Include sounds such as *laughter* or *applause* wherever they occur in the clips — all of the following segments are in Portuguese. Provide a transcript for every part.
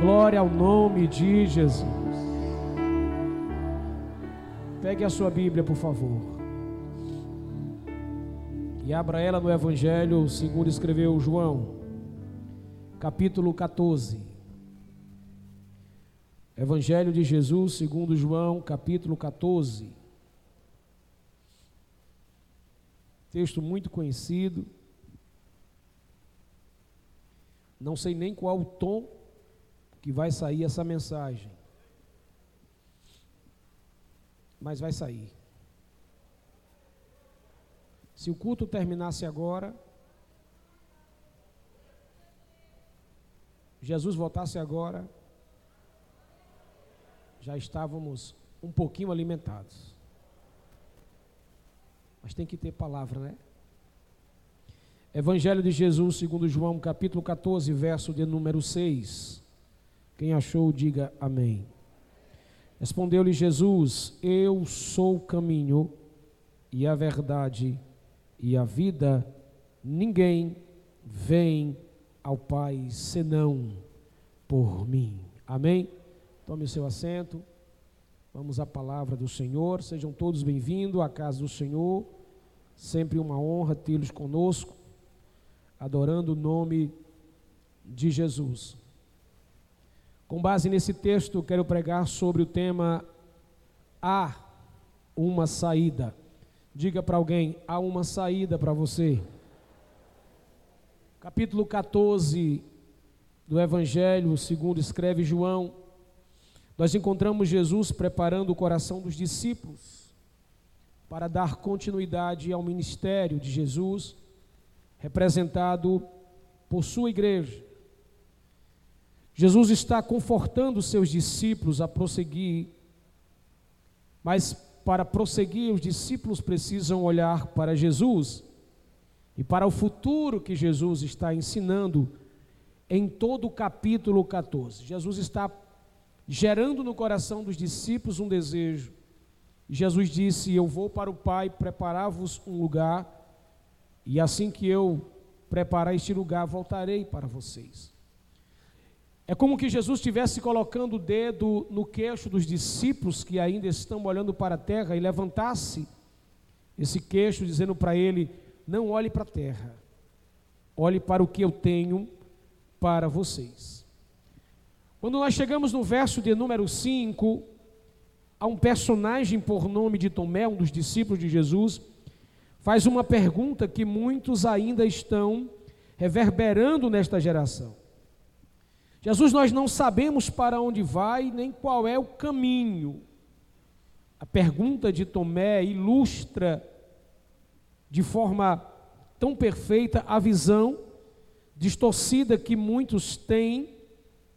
Glória ao nome de Jesus. Pegue a sua Bíblia, por favor. E abra ela no Evangelho, segundo escreveu João, capítulo 14. Evangelho de Jesus, segundo João, capítulo 14. Texto muito conhecido. Não sei nem qual o tom que vai sair essa mensagem. Mas vai sair. Se o culto terminasse agora, Jesus voltasse agora, já estávamos um pouquinho alimentados. Mas tem que ter palavra, né? Evangelho de Jesus, segundo João, capítulo 14, verso de número 6. Quem achou, diga amém. Respondeu-lhe Jesus: Eu sou o caminho e a verdade e a vida. Ninguém vem ao Pai senão por mim. Amém? Tome o seu assento. Vamos à palavra do Senhor. Sejam todos bem-vindos à casa do Senhor. Sempre uma honra tê-los conosco, adorando o nome de Jesus. Com base nesse texto, quero pregar sobre o tema Há uma saída. Diga para alguém: há uma saída para você. Capítulo 14 do Evangelho, segundo escreve João, nós encontramos Jesus preparando o coração dos discípulos para dar continuidade ao ministério de Jesus, representado por sua igreja. Jesus está confortando seus discípulos a prosseguir, mas para prosseguir, os discípulos precisam olhar para Jesus e para o futuro que Jesus está ensinando em todo o capítulo 14. Jesus está gerando no coração dos discípulos um desejo. Jesus disse: Eu vou para o Pai preparar-vos um lugar, e assim que eu preparar este lugar, voltarei para vocês. É como que Jesus estivesse colocando o dedo no queixo dos discípulos que ainda estão olhando para a terra e levantasse esse queixo, dizendo para ele: Não olhe para a terra, olhe para o que eu tenho para vocês. Quando nós chegamos no verso de número 5, há um personagem por nome de Tomé, um dos discípulos de Jesus, faz uma pergunta que muitos ainda estão reverberando nesta geração. Jesus, nós não sabemos para onde vai, nem qual é o caminho. A pergunta de Tomé ilustra de forma tão perfeita a visão distorcida que muitos têm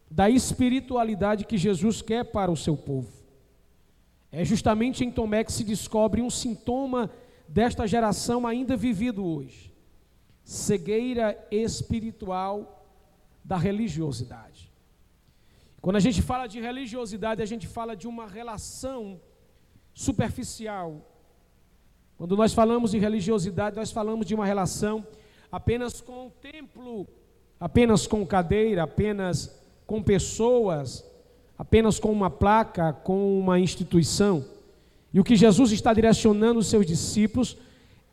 da espiritualidade que Jesus quer para o seu povo. É justamente em Tomé que se descobre um sintoma desta geração ainda vivido hoje: cegueira espiritual da religiosidade. Quando a gente fala de religiosidade, a gente fala de uma relação superficial. Quando nós falamos de religiosidade, nós falamos de uma relação apenas com o templo, apenas com cadeira, apenas com pessoas, apenas com uma placa, com uma instituição. E o que Jesus está direcionando os seus discípulos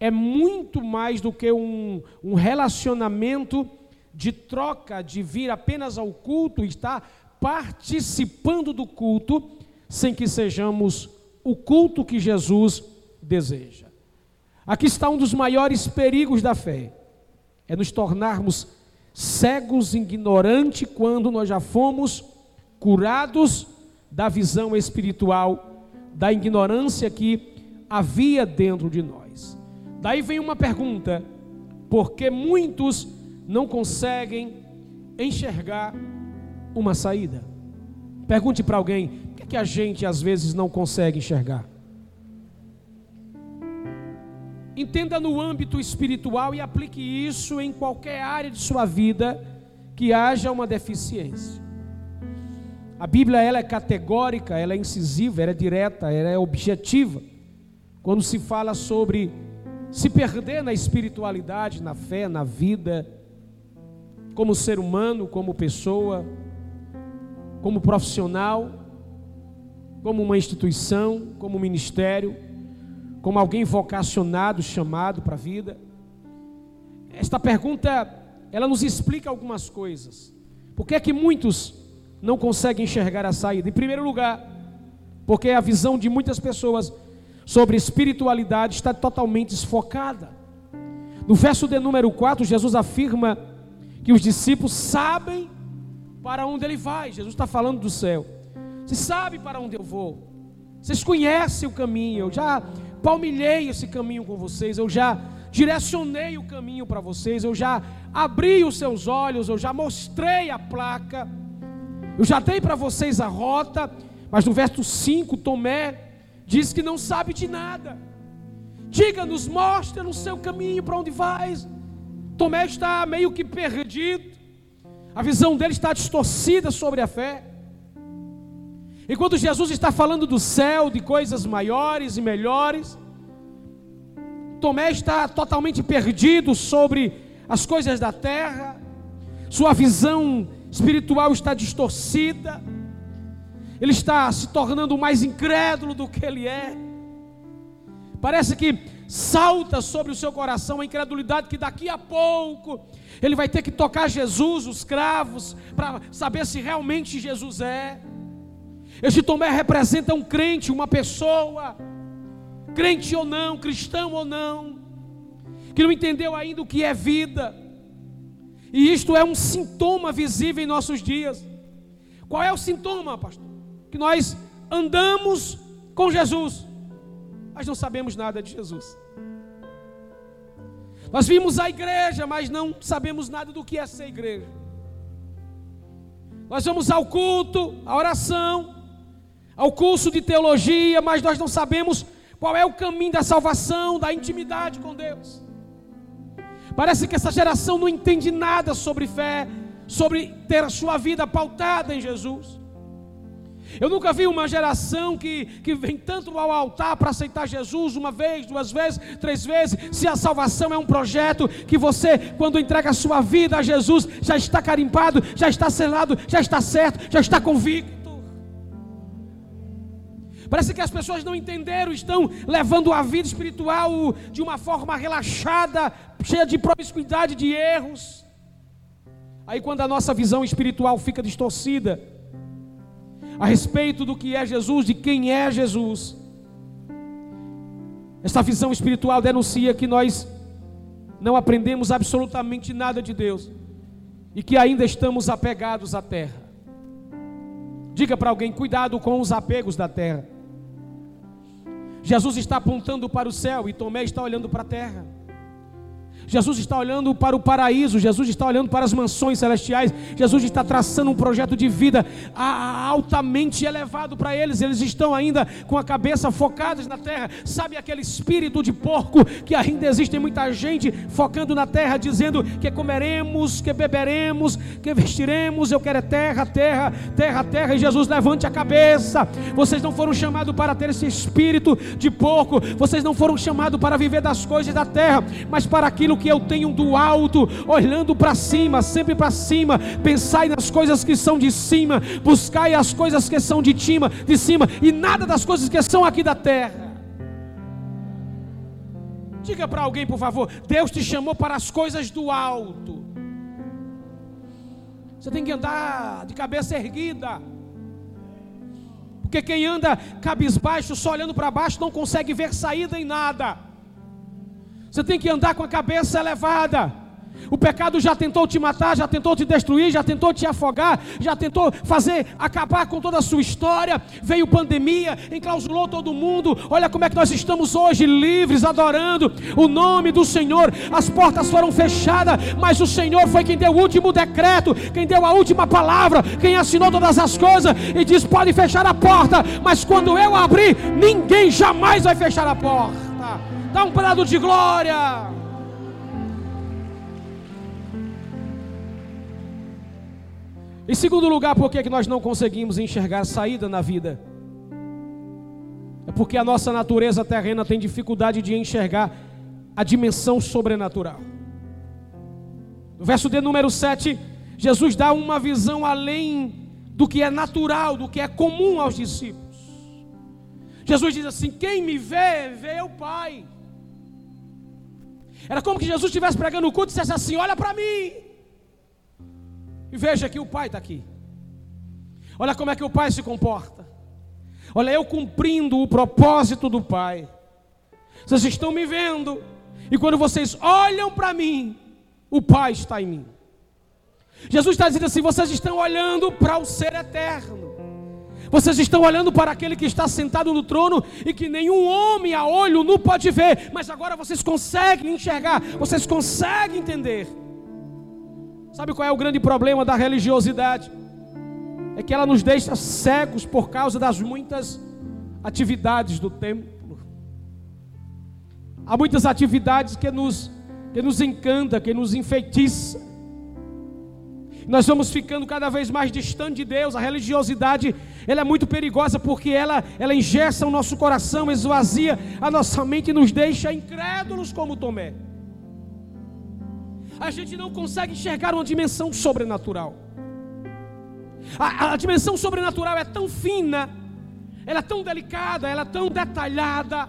é muito mais do que um, um relacionamento de troca, de vir apenas ao culto e estar participando do culto, sem que sejamos o culto que Jesus deseja. Aqui está um dos maiores perigos da fé: é nos tornarmos cegos, ignorantes, quando nós já fomos curados da visão espiritual, da ignorância que havia dentro de nós. Daí vem uma pergunta: por que muitos não conseguem enxergar uma saída. Pergunte para alguém: o que, é que a gente às vezes não consegue enxergar? Entenda no âmbito espiritual e aplique isso em qualquer área de sua vida que haja uma deficiência. A Bíblia ela é categórica, ela é incisiva, ela é direta, ela é objetiva. Quando se fala sobre se perder na espiritualidade, na fé, na vida, como ser humano, como pessoa. como profissional, como uma instituição, como ministério, como alguém vocacionado, chamado para a vida. Esta pergunta, ela nos explica algumas coisas. Por que é que muitos não conseguem enxergar a saída? Em primeiro lugar, porque a visão de muitas pessoas sobre espiritualidade está totalmente desfocada. No verso de número 4, Jesus afirma que os discípulos sabem para onde ele vai. Jesus está falando do céu. Vocês sabem para onde eu vou. Vocês conhecem o caminho. Eu já palmilhei esse caminho com vocês. Eu já direcionei o caminho para vocês. Eu já abri os seus olhos. Eu já mostrei a placa. Eu já dei para vocês a rota. Mas no verso 5, Tomé diz que não sabe de nada. Diga-nos, mostra no seu caminho para onde vais. Tomé está meio que perdido. A visão dele está distorcida sobre a fé. E quando Jesus está falando do céu, de coisas maiores e melhores, Tomé está totalmente perdido sobre as coisas da terra, sua visão espiritual está distorcida, ele está se tornando mais incrédulo do que ele é. Parece que salta sobre o seu coração a incredulidade que daqui a pouco ele vai ter que tocar Jesus, os cravos, para saber se realmente Jesus é. Este Tomé representa um crente, uma pessoa, crente ou não, cristão ou não, que não entendeu ainda o que é vida. E isto é um sintoma visível em nossos dias. Qual é o sintoma, pastor? Que nós andamos com Jesus, mas não sabemos nada de Jesus. Nós vimos a igreja, mas não sabemos nada do que é ser igreja. Nós vamos ao culto, à oração, ao curso de teologia, mas nós não sabemos qual é o caminho da salvação, da intimidade com Deus. Parece que essa geração não entende nada sobre fé, sobre ter a sua vida pautada em Jesus. Eu nunca vi uma geração que, que vem tanto ao altar para aceitar Jesus uma vez, duas vezes, três vezes. Se a salvação é um projeto que você, quando entrega a sua vida a Jesus, já está carimbado, já está selado, já está certo, já está convicto. Parece que as pessoas não entenderam, estão levando a vida espiritual de uma forma relaxada, cheia de promiscuidade, de erros. Aí, quando a nossa visão espiritual fica distorcida, a respeito do que é Jesus, de quem é Jesus. Esta visão espiritual denuncia que nós não aprendemos absolutamente nada de Deus e que ainda estamos apegados à terra. Diga para alguém: cuidado com os apegos da terra. Jesus está apontando para o céu e Tomé está olhando para a terra. Jesus está olhando para o paraíso, Jesus está olhando para as mansões celestiais, Jesus está traçando um projeto de vida altamente elevado para eles. Eles estão ainda com a cabeça focados na terra. Sabe aquele espírito de porco que ainda existe muita gente focando na terra, dizendo que comeremos, que beberemos, que vestiremos. Eu quero é terra, terra, terra, terra. E Jesus levante a cabeça. Vocês não foram chamados para ter esse espírito de porco. Vocês não foram chamados para viver das coisas da terra, mas para aquilo que eu tenho do alto, olhando para cima, sempre para cima. Pensai nas coisas que são de cima, buscai as coisas que são de cima, de cima e nada das coisas que são aqui da terra. Diga para alguém, por favor, Deus te chamou para as coisas do alto. Você tem que andar de cabeça erguida. Porque quem anda cabisbaixo, só olhando para baixo, não consegue ver saída em nada. Você tem que andar com a cabeça elevada. O pecado já tentou te matar, já tentou te destruir, já tentou te afogar, já tentou fazer acabar com toda a sua história. Veio pandemia, enclausurou todo mundo. Olha como é que nós estamos hoje livres, adorando o nome do Senhor. As portas foram fechadas, mas o Senhor foi quem deu o último decreto, quem deu a última palavra, quem assinou todas as coisas e diz: pode fechar a porta, mas quando eu abrir, ninguém jamais vai fechar a porta. Dá um prado de glória. Em segundo lugar, por que nós não conseguimos enxergar saída na vida? É porque a nossa natureza terrena tem dificuldade de enxergar a dimensão sobrenatural. No verso de número 7, Jesus dá uma visão além do que é natural, do que é comum aos discípulos. Jesus diz assim: Quem me vê, vê o Pai. Era como que Jesus estivesse pregando o culto e dissesse assim: Olha para mim. E veja que o Pai está aqui. Olha como é que o Pai se comporta. Olha, eu cumprindo o propósito do Pai. Vocês estão me vendo. E quando vocês olham para mim, o Pai está em mim. Jesus está dizendo assim: vocês estão olhando para o ser eterno. Vocês estão olhando para aquele que está sentado no trono e que nenhum homem a olho nu pode ver, mas agora vocês conseguem enxergar, vocês conseguem entender. Sabe qual é o grande problema da religiosidade? É que ela nos deixa cegos por causa das muitas atividades do templo. Há muitas atividades que nos, que nos encanta, que nos enfeitiça. Nós vamos ficando cada vez mais distante de Deus. A religiosidade, ela é muito perigosa porque ela, ela engessa o nosso coração, esvazia a nossa mente e nos deixa incrédulos como Tomé. A gente não consegue enxergar uma dimensão sobrenatural. A, a dimensão sobrenatural é tão fina, ela é tão delicada, ela é tão detalhada.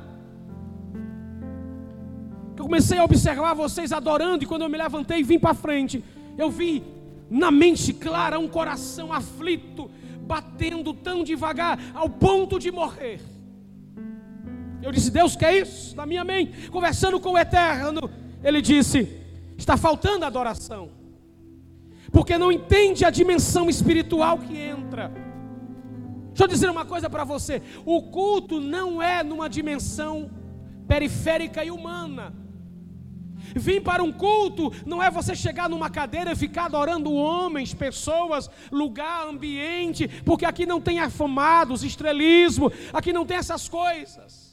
Que eu comecei a observar vocês adorando e quando eu me levantei e vim para frente, eu vi na mente clara um coração aflito, batendo tão devagar ao ponto de morrer. Eu disse: Deus quer isso? Na minha mente, conversando com o Eterno, ele disse: Está faltando adoração, porque não entende a dimensão espiritual que entra. Deixa eu dizer uma coisa para você: o culto não é numa dimensão periférica e humana. Vir para um culto não é você chegar numa cadeira e ficar adorando homens, pessoas, lugar, ambiente, porque aqui não tem afamados, estrelismo, aqui não tem essas coisas.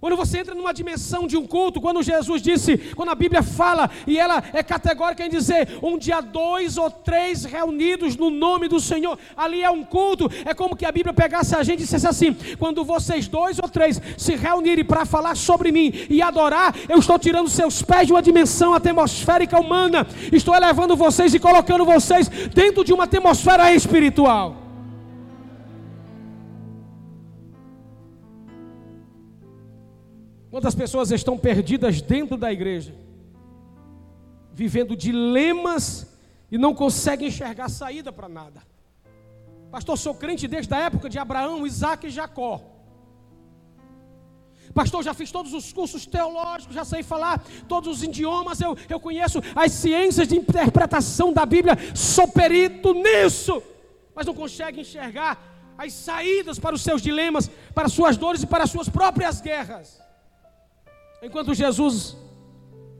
Quando você entra numa dimensão de um culto, quando Jesus disse, quando a Bíblia fala, e ela é categórica em dizer, um dia dois ou três reunidos no nome do Senhor, ali é um culto, é como que a Bíblia pegasse a gente e dissesse assim: quando vocês dois ou três se reunirem para falar sobre mim e adorar, eu estou tirando seus pés de uma dimensão atmosférica humana, estou elevando vocês e colocando vocês dentro de uma atmosfera espiritual. Quantas pessoas estão perdidas dentro da igreja, vivendo dilemas e não conseguem enxergar saída para nada. Pastor, sou crente desde a época de Abraão, Isaac e Jacó. Pastor, já fiz todos os cursos teológicos, já sei falar todos os idiomas, eu, eu conheço as ciências de interpretação da Bíblia, sou perito nisso, mas não consegue enxergar as saídas para os seus dilemas, para as suas dores e para as suas próprias guerras. Enquanto Jesus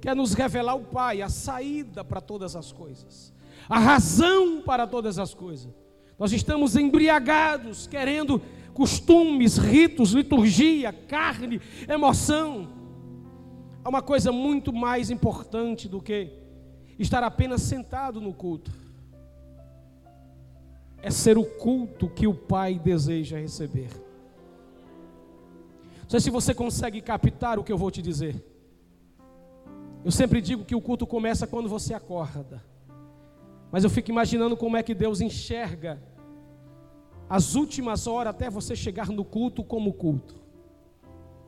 quer nos revelar o Pai, a saída para todas as coisas, a razão para todas as coisas. Nós estamos embriagados, querendo costumes, ritos, liturgia, carne, emoção. Há uma coisa muito mais importante do que estar apenas sentado no culto. É ser o culto que o Pai deseja receber. Não sei se você consegue captar o que eu vou te dizer. Eu sempre digo que o culto começa quando você acorda. Mas eu fico imaginando como é que Deus enxerga as últimas horas até você chegar no culto como culto.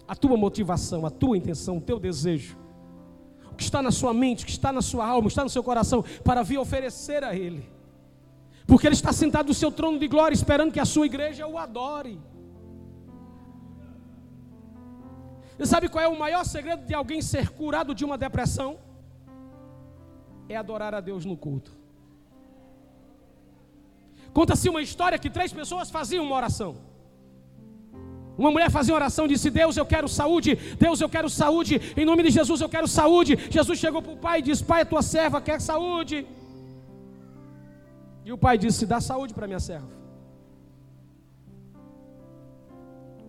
A tua motivação, a tua intenção, o teu desejo. O que está na sua mente, o que está na sua alma, o que está no seu coração, para vir oferecer a Ele. Porque Ele está sentado no seu trono de glória, esperando que a sua igreja o adore. Você sabe qual é o maior segredo de alguém ser curado de uma depressão? É adorar a Deus no culto. Conta-se uma história que três pessoas faziam uma oração. Uma mulher fazia uma oração e disse: Deus, eu quero saúde. Deus, eu quero saúde. Em nome de Jesus, eu quero saúde. Jesus chegou para o pai e disse: Pai, a tua serva quer saúde. E o pai disse: Dá saúde para minha serva.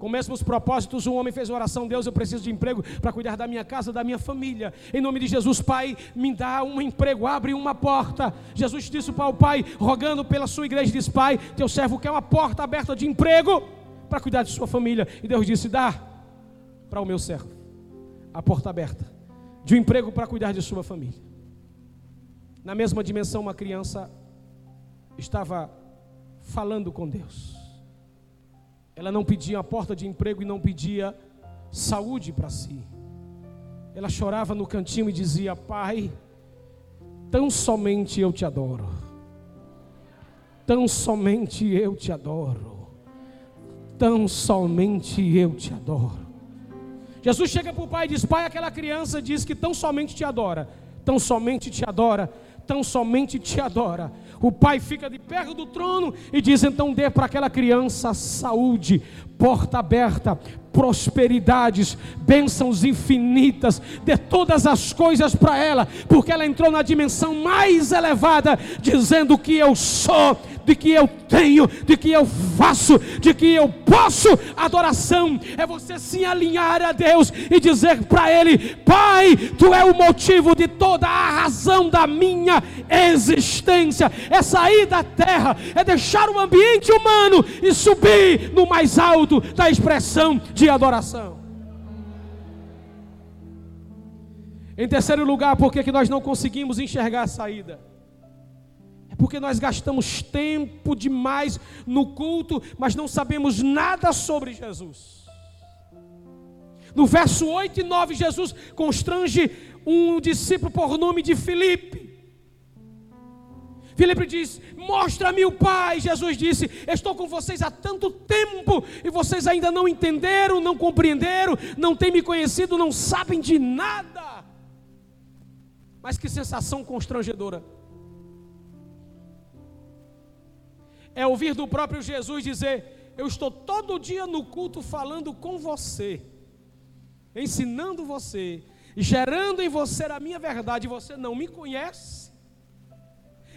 Com mesmos propósitos, um homem fez uma oração: Deus, eu preciso de emprego para cuidar da minha casa, da minha família. Em nome de Jesus, Pai, me dá um emprego, abre uma porta. Jesus disse para o Pai, rogando pela sua igreja, diz: Pai, teu servo quer uma porta aberta de emprego para cuidar de sua família. E Deus disse: Dá para o meu servo a porta aberta de um emprego para cuidar de sua família. Na mesma dimensão, uma criança estava falando com Deus. Ela não pedia a porta de emprego e não pedia saúde para si. Ela chorava no cantinho e dizia: Pai, tão somente eu te adoro. Tão somente eu te adoro. Tão somente eu te adoro. Jesus chega para o pai e diz: Pai, aquela criança diz que tão somente te adora. Tão somente te adora. Tão somente te adora. O pai fica de perto do trono e diz: Então dê para aquela criança saúde, porta aberta, prosperidades, bênçãos infinitas, dê todas as coisas para ela, porque ela entrou na dimensão mais elevada, dizendo que eu sou, de que eu tenho, de que eu faço, de que eu posso. Adoração é você se alinhar a Deus e dizer para Ele: Pai, Tu é o motivo de toda a razão da minha existência. É sair da terra, é deixar o ambiente humano e subir no mais alto da expressão de adoração. Em terceiro lugar, por que nós não conseguimos enxergar a saída? É porque nós gastamos tempo demais no culto, mas não sabemos nada sobre Jesus. No verso 8 e 9, Jesus constrange um discípulo por nome de Filipe. Filipe diz: Mostra-me o Pai. Jesus disse: Estou com vocês há tanto tempo e vocês ainda não entenderam, não compreenderam, não têm me conhecido, não sabem de nada. Mas que sensação constrangedora. É ouvir do próprio Jesus dizer: Eu estou todo dia no culto falando com você, ensinando você, gerando em você a minha verdade, você não me conhece.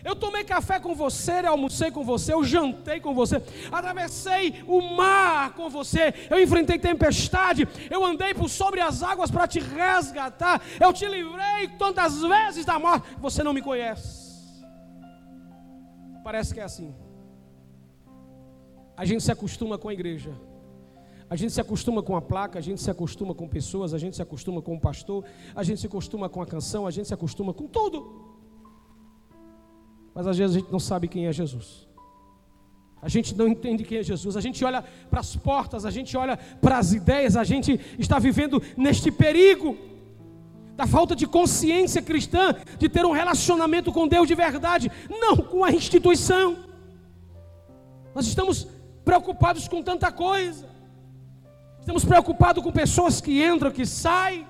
Eu tomei café com você, eu almocei com você, eu jantei com você, atravessei o mar com você, eu enfrentei tempestade, eu andei por sobre as águas para te resgatar, eu te livrei tantas vezes da morte, você não me conhece. Parece que é assim. A gente se acostuma com a igreja. A gente se acostuma com a placa, a gente se acostuma com pessoas, a gente se acostuma com o pastor, a gente se acostuma com a canção, a gente se acostuma com tudo mas às vezes a gente não sabe quem é Jesus. A gente não entende quem é Jesus. A gente olha para as portas, a gente olha para as ideias, a gente está vivendo neste perigo da falta de consciência cristã, de ter um relacionamento com Deus de verdade, não com a instituição. Nós estamos preocupados com tanta coisa. Estamos preocupados com pessoas que entram, que saem.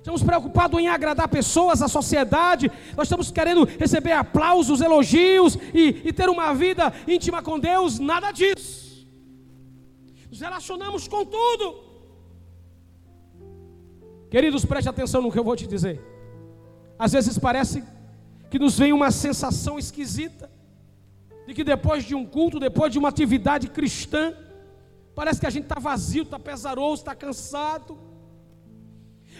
Estamos preocupados em agradar pessoas, a sociedade. Nós estamos querendo receber aplausos, elogios e, e ter uma vida íntima com Deus. Nada disso. Nos relacionamos com tudo. Queridos, preste atenção no que eu vou te dizer. Às vezes parece que nos vem uma sensação esquisita de que depois de um culto, depois de uma atividade cristã, parece que a gente está vazio, está pesaroso, está cansado.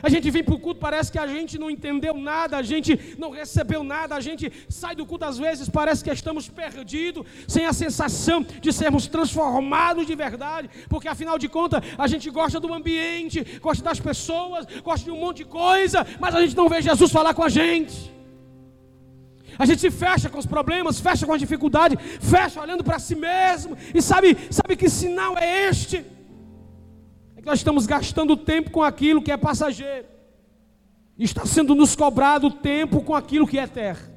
A gente vem para o culto, parece que a gente não entendeu nada, a gente não recebeu nada, a gente sai do culto às vezes, parece que estamos perdidos, sem a sensação de sermos transformados de verdade, porque afinal de contas a gente gosta do ambiente, gosta das pessoas, gosta de um monte de coisa, mas a gente não vê Jesus falar com a gente. A gente se fecha com os problemas, fecha com a dificuldade, fecha olhando para si mesmo, e sabe, sabe que sinal é este? É que nós estamos gastando tempo com aquilo que é passageiro. Está sendo nos cobrado tempo com aquilo que é eterno.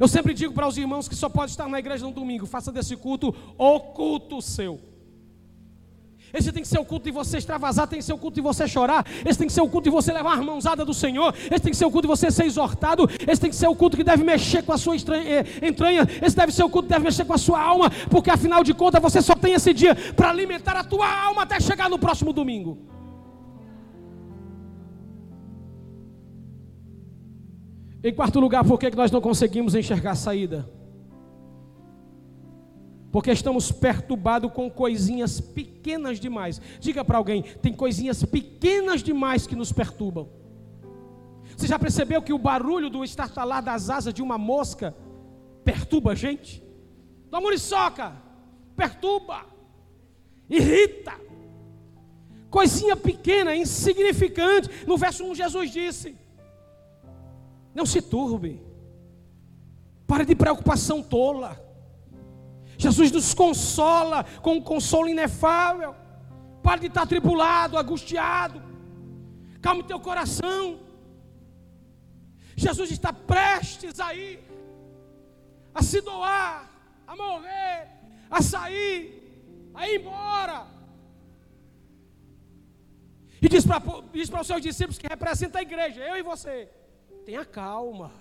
Eu sempre digo para os irmãos que só pode estar na igreja no domingo, faça desse culto o culto seu. Esse tem que ser o culto de você extravasar, tem que ser o culto de você chorar, esse tem que ser o culto de você levar a mãozada do Senhor, esse tem que ser o culto de você ser exortado, esse tem que ser o culto que deve mexer com a sua eh, entranha, esse deve ser o culto que deve mexer com a sua alma, porque afinal de contas você só tem esse dia para alimentar a tua alma até chegar no próximo domingo. Em quarto lugar, por que nós não conseguimos enxergar a saída? Porque estamos perturbados com coisinhas pequenas demais. Diga para alguém: tem coisinhas pequenas demais que nos perturbam. Você já percebeu que o barulho do estartalar das asas de uma mosca perturba a gente? Da muriçoca, perturba, irrita. Coisinha pequena, insignificante. No verso 1, Jesus disse: Não se turbe, pare de preocupação tola. Jesus nos consola com um consolo inefável. Pare de estar tribulado, angustiado. Calme teu coração. Jesus está prestes a ir, a se doar, a morrer, a sair, a ir embora. E diz para diz os seus discípulos que representa a igreja, eu e você: tenha calma,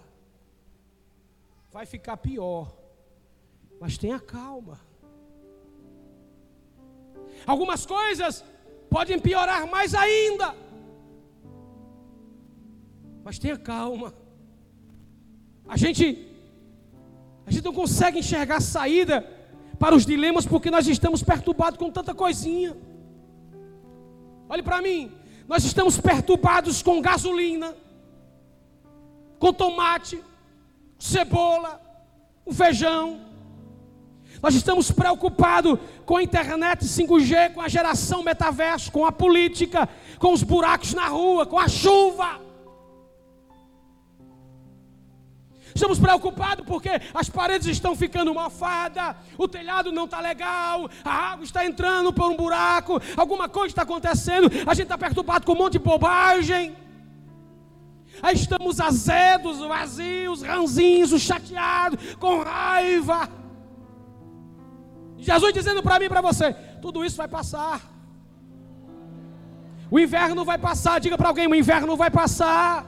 vai ficar pior, mas tenha calma. Algumas coisas podem piorar mais ainda, mas tenha calma. A gente a gente não consegue enxergar saída para os dilemas porque nós estamos perturbados com tanta coisinha. Olhe para mim, nós estamos perturbados com gasolina, com tomate, cebola, o feijão. Nós estamos preocupados com a internet 5G, com a geração metaverso, com a política, com os buracos na rua, com a chuva. Estamos preocupados porque as paredes estão ficando mofadas, o telhado não está legal, a água está entrando por um buraco, alguma coisa está acontecendo, a gente está perturbado com um monte de bobagem. Aí estamos azedos, vazios, ranzinhos, chateados, com raiva. Jesus dizendo para mim e para você: tudo isso vai passar. O inverno vai passar, diga para alguém: o inverno vai passar,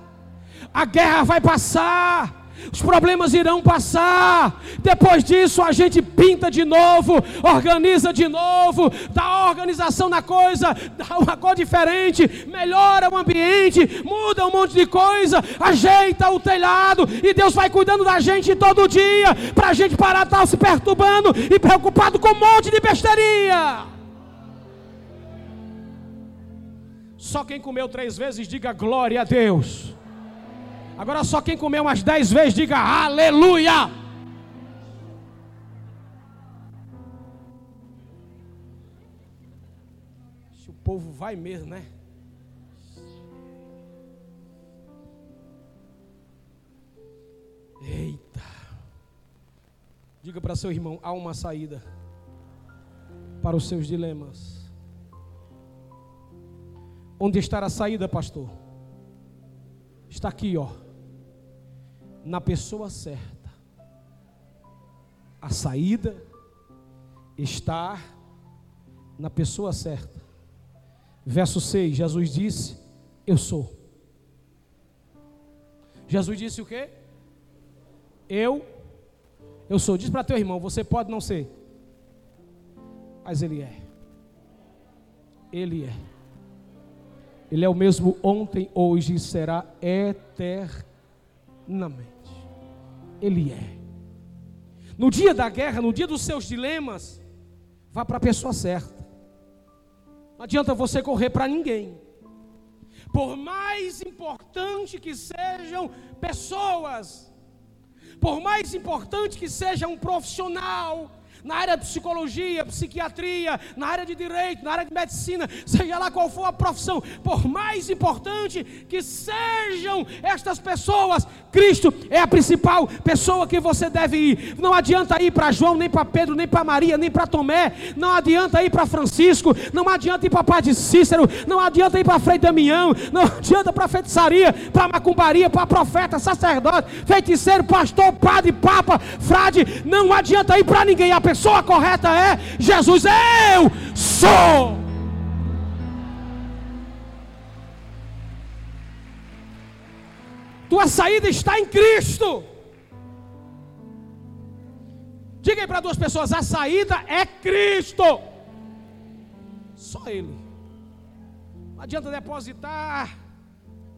a guerra vai passar, os problemas irão passar. Depois disso, a gente pinta de novo, organiza de novo, dá organização na coisa, dá uma cor diferente, melhora o ambiente, muda um monte de coisa, ajeita o telhado, e Deus vai cuidando da gente todo dia, para a gente parar de estar se perturbando e preocupado com um monte de besteirinha. Só quem comeu três vezes, diga glória a Deus. Agora só quem comeu umas dez vezes, diga aleluia. Se o povo vai mesmo, né? Eita. Diga para seu irmão: há uma saída para os seus dilemas. Onde está a saída, pastor? Está aqui, ó na pessoa certa. A saída está na pessoa certa. Verso 6, Jesus disse: Eu sou. Jesus disse o quê? Eu, eu sou. Diz para teu irmão: Você pode não ser, mas Ele é. Ele é. Ele é o mesmo ontem, hoje e será eternamente. Ele é. No dia da guerra, no dia dos seus dilemas, vá para a pessoa certa. Não adianta você correr para ninguém. Por mais importante que sejam pessoas, por mais importante que seja um profissional, na área de psicologia, psiquiatria, na área de direito, na área de medicina, seja lá qual for a profissão, por mais importante que sejam estas pessoas, Cristo é a principal pessoa que você deve ir. Não adianta ir para João, nem para Pedro, nem para Maria, nem para Tomé, não adianta ir para Francisco, não adianta ir para Padre Cícero, não adianta ir para Frei Damião, não adianta para feitiçaria, para macumbaria, para profeta, sacerdote, feiticeiro, pastor, padre, papa, frade, não adianta ir para ninguém. A pessoa correta é Jesus. Eu sou. Tua saída está em Cristo. Diga aí para duas pessoas: a saída é Cristo. Só Ele. Não adianta depositar.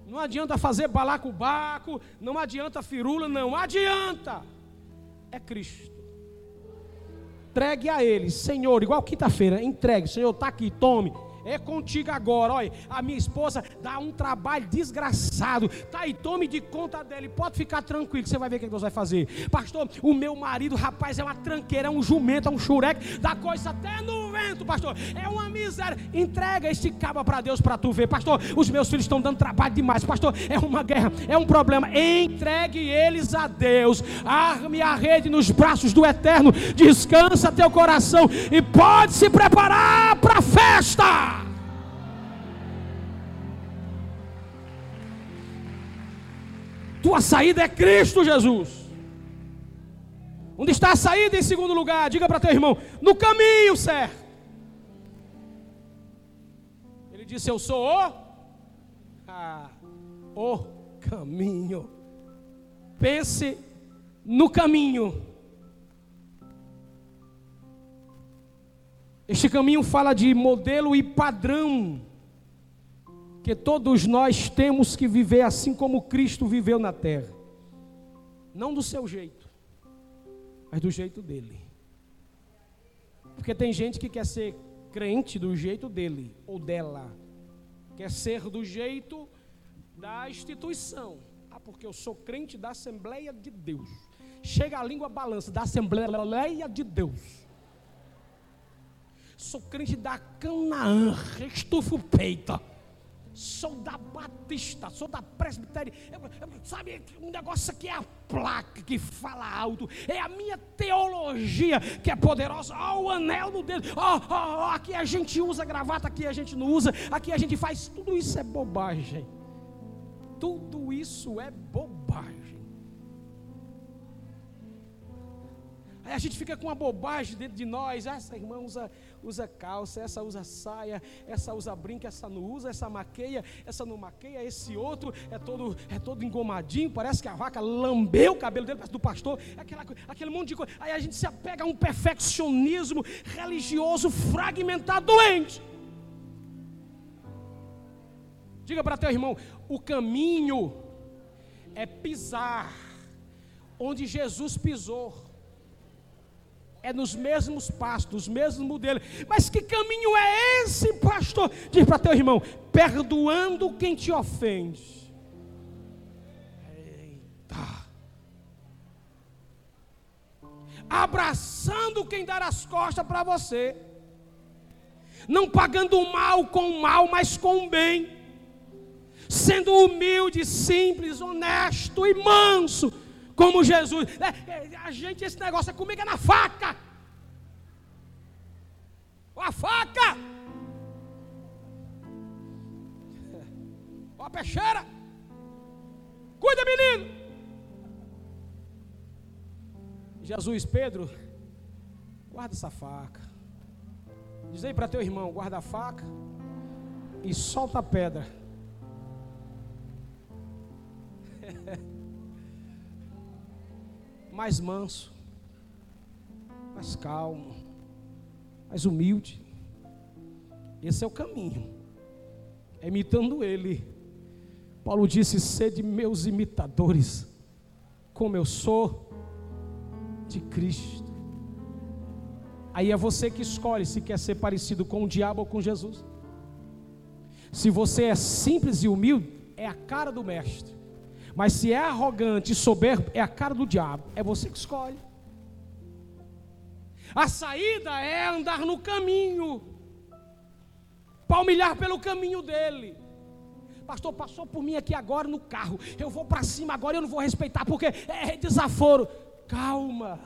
Não adianta fazer balacobaco. Não adianta firula. Não adianta. É Cristo entregue a Ele, Senhor, igual quinta-feira, entregue, Senhor, está aqui, tome. É contigo agora, olha. A minha esposa dá um trabalho desgraçado. Tá aí, tome de conta dele. Pode ficar tranquilo, você vai ver o que Deus vai fazer. Pastor, o meu marido, rapaz, é uma tranqueira, é um jumento, é um xureque, dá coisa até no vento, pastor. É uma miséria. Entrega este cabo para Deus para tu ver, pastor. Os meus filhos estão dando trabalho demais, pastor. É uma guerra, é um problema. Entregue eles a Deus. Arme a rede nos braços do Eterno. Descansa teu coração e pode se preparar para a festa. Tua saída é Cristo Jesus. Onde está a saída em segundo lugar? Diga para teu irmão: no caminho certo. Ele disse: Eu sou o, ah, o caminho. Pense no caminho. Este caminho fala de modelo e padrão que todos nós temos que viver assim como Cristo viveu na terra. Não do seu jeito, mas do jeito dele. Porque tem gente que quer ser crente do jeito dele ou dela, quer ser do jeito da instituição. Ah, porque eu sou crente da Assembleia de Deus. Chega a língua balança da Assembleia de Deus. Sou crente da Canaã, estufo peita sou da Batista, sou da Presbitéria. Sabe, um negócio aqui é a placa que fala alto, é a minha teologia que é poderosa. Ó, oh, o anel no dedo, ó, oh, oh, aqui a gente usa gravata, aqui a gente não usa, aqui a gente faz. Tudo isso é bobagem. Tudo isso é bobagem. Aí a gente fica com uma bobagem dentro de nós. Essa irmã usa, usa calça, essa usa saia, essa usa brinca, essa não usa, essa maqueia, essa não maqueia, esse outro é todo, é todo engomadinho, parece que a vaca lambeu o cabelo dele, parece do pastor, aquela, aquele monte de coisa. Aí a gente se apega a um perfeccionismo religioso fragmentado, doente. Diga para teu irmão: o caminho é pisar onde Jesus pisou é nos mesmos pastos, nos mesmos modelos. Mas que caminho é esse, pastor? Diz para teu irmão: perdoando quem te ofende. Eita. Abraçando quem dar as costas para você. Não pagando o mal com o mal, mas com o bem. Sendo humilde, simples, honesto e manso como Jesus. É, é, a gente, esse negócio é comigo é na faca. A faca. Ó a peixeira. Cuida, menino. Jesus, Pedro, guarda essa faca. Diz aí para teu irmão, guarda a faca e solta a pedra. *laughs* mais manso, mais calmo, mais humilde. Esse é o caminho. É imitando ele. Paulo disse: sede meus imitadores, como eu sou de Cristo. Aí é você que escolhe se quer ser parecido com o diabo ou com Jesus. Se você é simples e humilde, é a cara do mestre. Mas se é arrogante e soberbo, é a cara do diabo. É você que escolhe. A saída é andar no caminho, palmilhar pelo caminho dele. Pastor, passou por mim aqui agora no carro. Eu vou para cima agora, eu não vou respeitar porque é desaforo. Calma.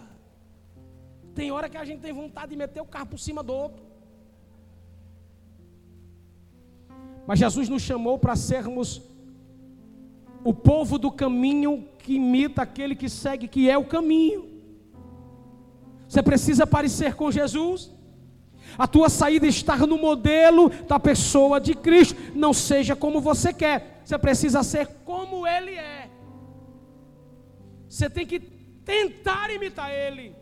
Tem hora que a gente tem vontade de meter o carro por cima do outro. Mas Jesus nos chamou para sermos o povo do caminho que imita aquele que segue, que é o caminho. Você precisa parecer com Jesus. A tua saída está no modelo da pessoa de Cristo. Não seja como você quer. Você precisa ser como Ele é. Você tem que tentar imitar Ele.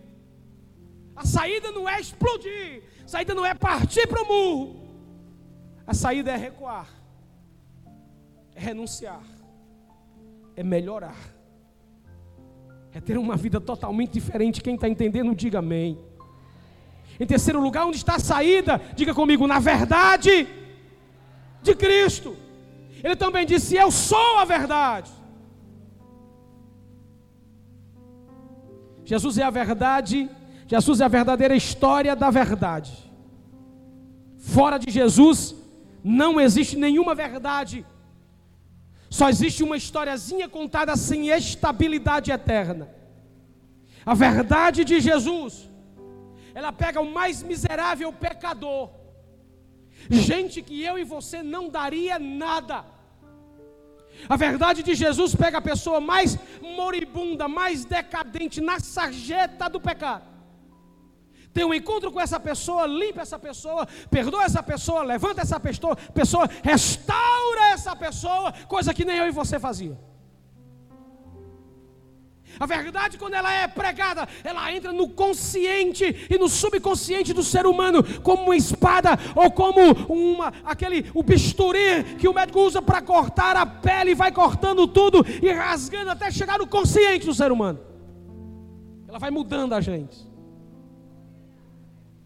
A saída não é explodir. A saída não é partir para o murro. A saída é recuar. É renunciar é melhorar, é ter uma vida totalmente diferente. Quem está entendendo, diga amém. Em terceiro lugar, onde está a saída? Diga comigo, na verdade de Cristo. Ele também disse: Eu sou a verdade. Jesus é a verdade, Jesus é a verdadeira história da verdade. Fora de Jesus não existe nenhuma verdade. Só existe uma historiazinha contada sem estabilidade eterna. A verdade de Jesus, ela pega o mais miserável pecador, gente que eu e você não daria nada. A verdade de Jesus pega a pessoa mais moribunda, mais decadente, na sarjeta do pecado tem um encontro com essa pessoa, limpa essa pessoa, perdoa essa pessoa, levanta essa pessoa, pessoa, restaura essa pessoa, coisa que nem eu e você fazia. A verdade, quando ela é pregada, ela entra no consciente e no subconsciente do ser humano, como uma espada ou como uma, aquele, o bisturi que o médico usa para cortar a pele e vai cortando tudo e rasgando até chegar no consciente do ser humano. Ela vai mudando a gente.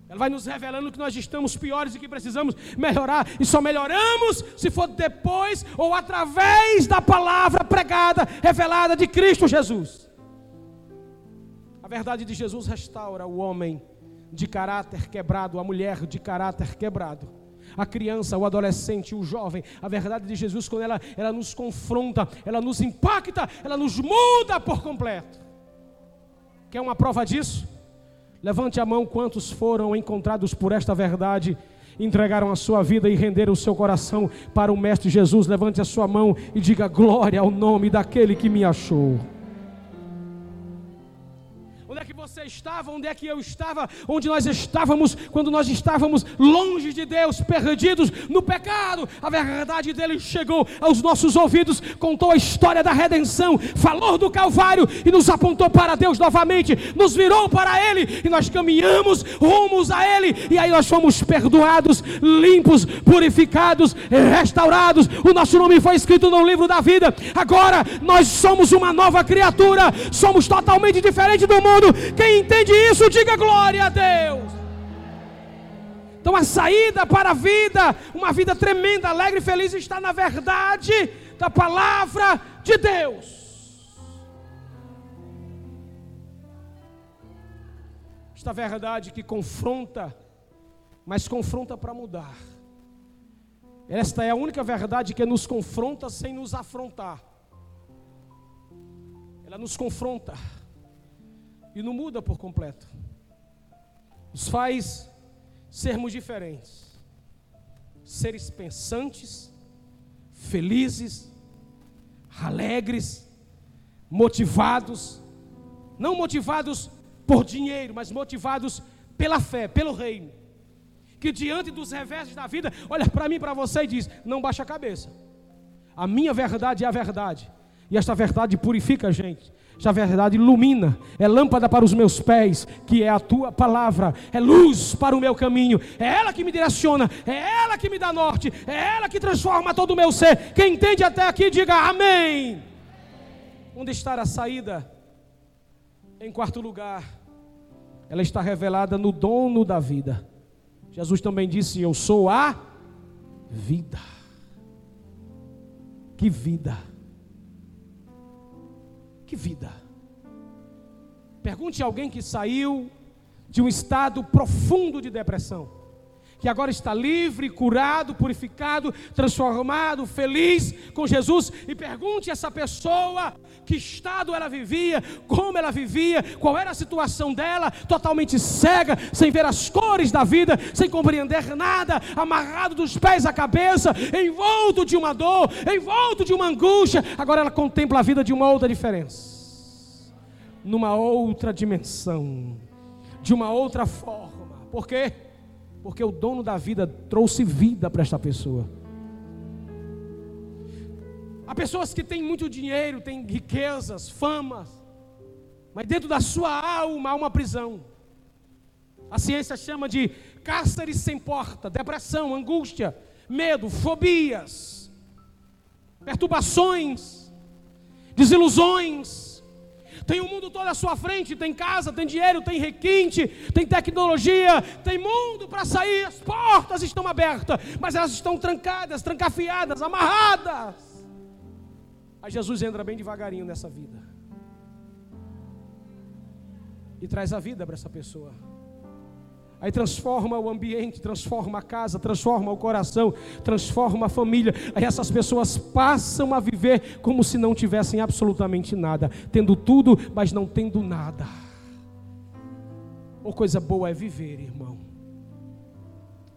Ela vai nos revelando que nós estamos piores e que precisamos melhorar. E só melhoramos se for depois ou através da palavra pregada, revelada de Cristo Jesus. A verdade de Jesus restaura o homem de caráter quebrado, a mulher de caráter quebrado. A criança, o adolescente, o jovem, a verdade de Jesus, quando ela, ela nos confronta, ela nos impacta, ela nos muda por completo. Quer uma prova disso? Levante a mão quantos foram encontrados por esta verdade, entregaram a sua vida e renderam o seu coração para o Mestre Jesus. Levante a sua mão e diga glória ao nome daquele que me achou estava, onde é que eu estava, onde nós estávamos, quando nós estávamos longe de Deus, perdidos no pecado. A verdade dele chegou aos nossos ouvidos, contou a história da redenção, falou do Calvário e nos apontou para Deus novamente, nos virou para Ele e nós caminhamos rumos a Ele, e aí nós fomos perdoados, limpos, purificados, restaurados. O nosso nome foi escrito no livro da vida. Agora nós somos uma nova criatura, somos totalmente diferente do mundo. Quem entende isso, diga glória a Deus. Então a saída para a vida, uma vida tremenda, alegre e feliz, está na verdade da palavra de Deus. Esta verdade que confronta, mas confronta para mudar. Esta é a única verdade que nos confronta sem nos afrontar. Ela nos confronta e não muda por completo. Nos faz sermos diferentes, seres pensantes, felizes, alegres, motivados, não motivados por dinheiro, mas motivados pela fé, pelo reino. Que diante dos reversos da vida, olha para mim, para você e diz: não baixa a cabeça. A minha verdade é a verdade. E esta verdade purifica a gente. Esta verdade ilumina, é lâmpada para os meus pés, que é a tua palavra, é luz para o meu caminho, é ela que me direciona, é ela que me dá norte, é ela que transforma todo o meu ser. Quem entende até aqui, diga amém. Onde está a saída? Em quarto lugar, ela está revelada no dono da vida. Jesus também disse: Eu sou a vida. Que vida! Que vida! Pergunte a alguém que saiu de um estado profundo de depressão, que agora está livre, curado, purificado, transformado, feliz com Jesus, e pergunte a essa pessoa que estado ela vivia, como ela vivia, qual era a situação dela, totalmente cega, sem ver as cores da vida, sem compreender nada, amarrado dos pés à cabeça, envolto de uma dor, envolto de uma angústia. Agora ela contempla a vida de uma outra diferença, numa outra dimensão, de uma outra forma. Por quê? Porque o dono da vida trouxe vida para esta pessoa. Há pessoas que têm muito dinheiro, têm riquezas, famas, mas dentro da sua alma há uma prisão. A ciência chama de cárcere sem porta, depressão, angústia, medo, fobias, perturbações, desilusões. Tem o mundo todo à sua frente, tem casa, tem dinheiro, tem requinte, tem tecnologia, tem mundo para sair, as portas estão abertas, mas elas estão trancadas, trancafiadas, amarradas. Aí Jesus entra bem devagarinho nessa vida. E traz a vida para essa pessoa. Aí transforma o ambiente, transforma a casa, transforma o coração, transforma a família. Aí essas pessoas passam a viver como se não tivessem absolutamente nada, tendo tudo, mas não tendo nada. Ou coisa boa é viver, irmão,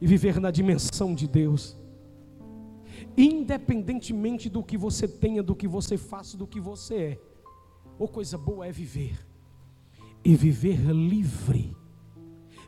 e viver na dimensão de Deus, independentemente do que você tenha, do que você faça, do que você é. Ou coisa boa é viver, e viver livre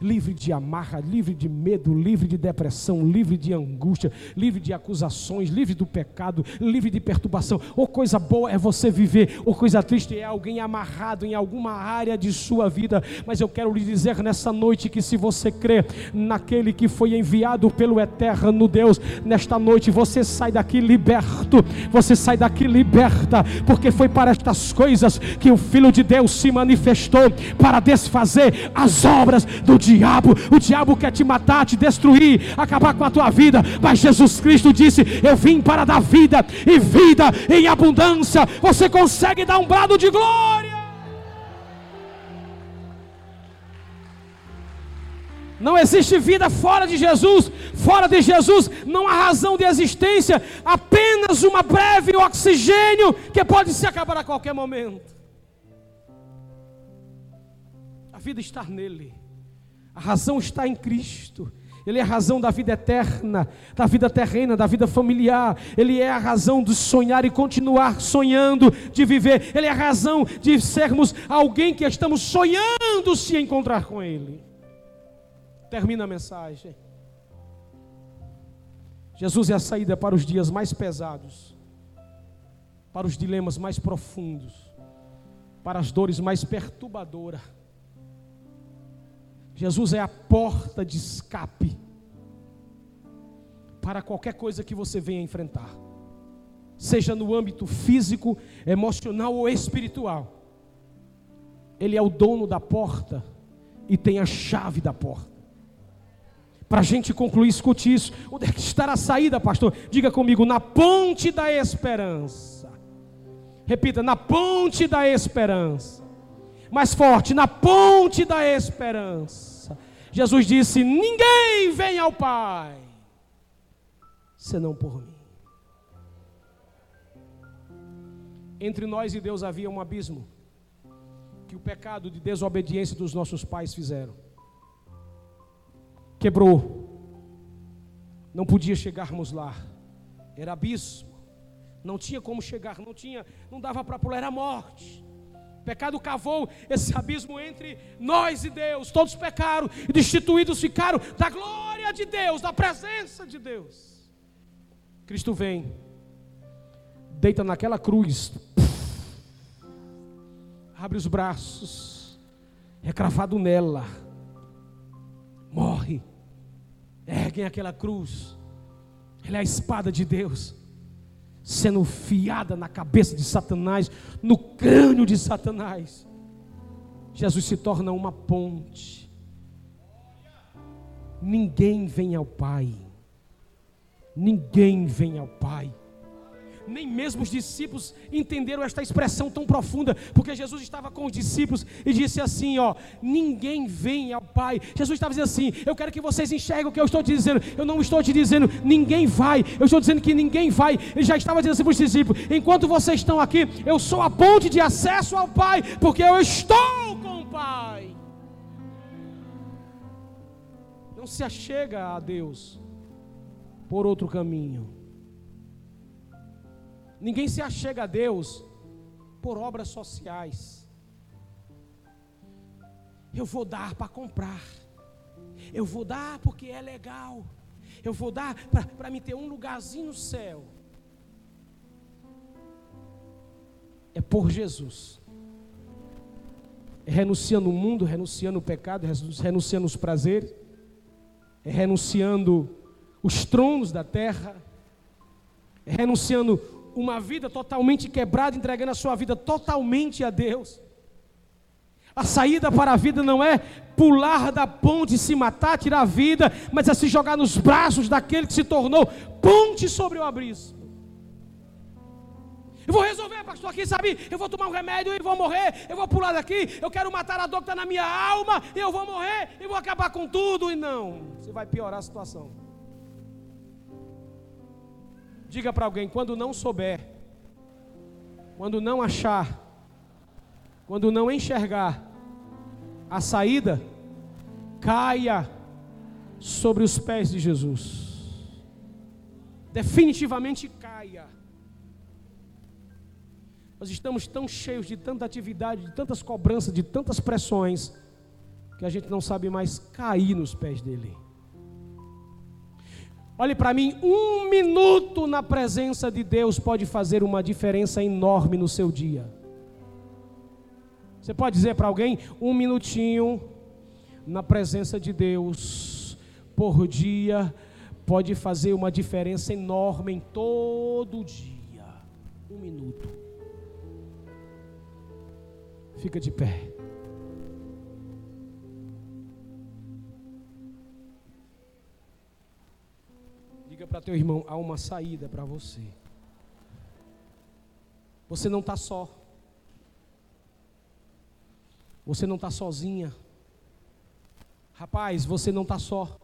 livre de amarra, livre de medo, livre de depressão, livre de angústia, livre de acusações, livre do pecado, livre de perturbação. Ou coisa boa é você viver, ou coisa triste é alguém amarrado em alguma área de sua vida. Mas eu quero lhe dizer nessa noite que se você crê naquele que foi enviado pelo eterno Deus, nesta noite você sai daqui liberto, você sai daqui liberta, porque foi para estas coisas que o Filho de Deus se manifestou para desfazer as obras do dia diabo. O diabo quer te matar, te destruir, acabar com a tua vida. Mas Jesus Cristo disse: Eu vim para dar vida e vida em abundância. Você consegue dar um brado de glória? Não existe vida fora de Jesus. Fora de Jesus não há razão de existência. Apenas uma breve oxigênio que pode se acabar a qualquer momento. A vida está nele. A razão está em Cristo. Ele é a razão da vida eterna, da vida terrena, da vida familiar. Ele é a razão de sonhar e continuar sonhando, de viver. Ele é a razão de sermos alguém que estamos sonhando se encontrar com Ele. Termina a mensagem. Jesus é a saída para os dias mais pesados, para os dilemas mais profundos, para as dores mais perturbadoras Jesus é a porta de escape para qualquer coisa que você venha enfrentar, seja no âmbito físico, emocional ou espiritual. Ele é o dono da porta e tem a chave da porta. Para a gente concluir, escute isso. Onde é que está a saída, pastor? Diga comigo, na ponte da esperança. Repita, na ponte da esperança. Mais forte, na ponte da esperança. Jesus disse: Ninguém vem ao Pai, senão por mim. Entre nós e Deus havia um abismo que o pecado de desobediência dos nossos pais fizeram. Quebrou. Não podia chegarmos lá. Era abismo. Não tinha como chegar, não tinha, não dava para pular, era morte. O pecado cavou esse abismo entre nós e Deus. Todos pecaram e destituídos ficaram da glória de Deus, da presença de Deus. Cristo vem, deita naquela cruz, abre os braços, é cravado nela, morre, erguem aquela cruz, ele é a espada de Deus sendo fiada na cabeça de Satanás, no crânio de Satanás. Jesus se torna uma ponte. Ninguém vem ao Pai. Ninguém vem ao Pai nem mesmo os discípulos entenderam esta expressão tão profunda, porque Jesus estava com os discípulos e disse assim: Ó, ninguém vem ao Pai. Jesus estava dizendo assim: Eu quero que vocês enxerguem o que eu estou te dizendo. Eu não estou te dizendo ninguém vai, eu estou dizendo que ninguém vai. Ele já estava dizendo assim para os discípulos: Enquanto vocês estão aqui, eu sou a ponte de acesso ao Pai, porque eu estou com o Pai. Não se achega a Deus por outro caminho. Ninguém se achega a Deus por obras sociais. Eu vou dar para comprar. Eu vou dar porque é legal. Eu vou dar para me ter um lugarzinho no céu. É por Jesus. É renunciando o mundo, renunciando o pecado, renunciando os prazeres, é renunciando os tronos da terra, é renunciando uma vida totalmente quebrada, entregando a sua vida totalmente a Deus. A saída para a vida não é pular da ponte, se matar, tirar a vida, mas é se jogar nos braços daquele que se tornou ponte sobre o abismo. Eu vou resolver, pastor, aqui, sabe? Eu vou tomar um remédio e vou morrer. Eu vou pular daqui. Eu quero matar a dor que está na minha alma. Eu vou morrer e vou acabar com tudo. E não, você vai piorar a situação. Diga para alguém: quando não souber, quando não achar, quando não enxergar a saída, caia sobre os pés de Jesus. Definitivamente caia. Nós estamos tão cheios de tanta atividade, de tantas cobranças, de tantas pressões, que a gente não sabe mais cair nos pés dele. Olhe para mim, um minuto na presença de Deus pode fazer uma diferença enorme no seu dia. Você pode dizer para alguém, um minutinho na presença de Deus por dia pode fazer uma diferença enorme em todo dia. Um minuto. Fica de pé. Diga para teu irmão: há uma saída para você. Você não está só. Você não está sozinha. Rapaz, você não está só.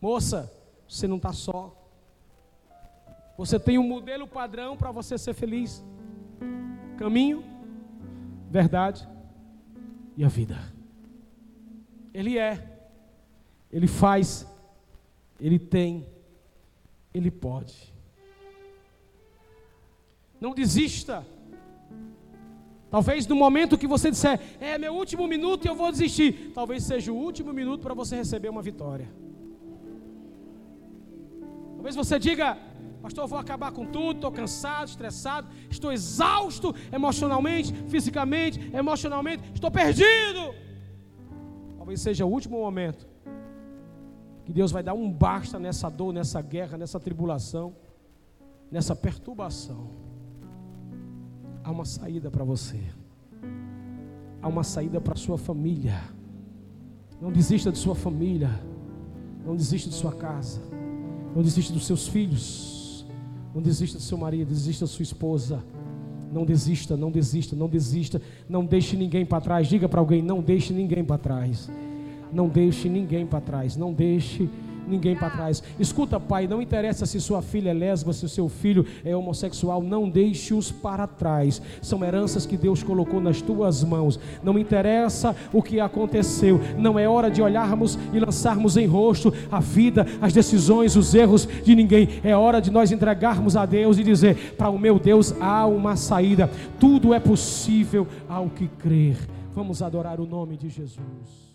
Moça, você não está só. Você tem um modelo padrão para você ser feliz. Caminho, verdade e a vida. Ele é, ele faz, ele tem, ele pode. Não desista. Talvez no momento que você disser, é meu último minuto e eu vou desistir, talvez seja o último minuto para você receber uma vitória. Talvez você diga, pastor, eu vou acabar com tudo, estou cansado, estressado, estou exausto emocionalmente, fisicamente, emocionalmente, estou perdido. Talvez seja o último momento que Deus vai dar um basta nessa dor, nessa guerra, nessa tribulação, nessa perturbação há uma saída para você. Há uma saída para sua família. Não desista de sua família. Não desista de sua casa. Não desista dos seus filhos. Não desista do seu marido, desista da sua esposa. Não desista, não desista, não desista. Não deixe ninguém para trás. Diga para alguém: não deixe ninguém para trás. Não deixe ninguém para trás. Não deixe ninguém para trás. Escuta, pai, não interessa se sua filha é lésbica, se o seu filho é homossexual, não deixe-os para trás. São heranças que Deus colocou nas tuas mãos. Não interessa o que aconteceu. Não é hora de olharmos e lançarmos em rosto a vida, as decisões, os erros de ninguém. É hora de nós entregarmos a Deus e dizer: para o meu Deus há uma saída. Tudo é possível ao que crer. Vamos adorar o nome de Jesus.